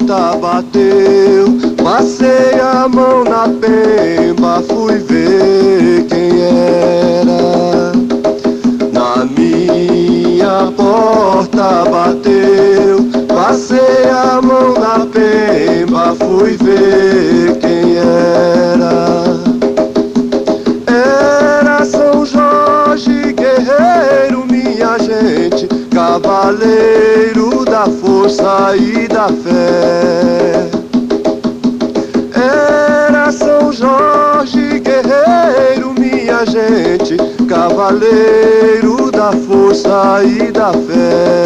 porta bateu, passei a mão na pemba, fui ver quem era. Na minha porta bateu, passei a mão na pemba, fui ver quem cavaleiro da força e da fé. Era São Jorge guerreiro, minha gente, cavaleiro da força e da fé.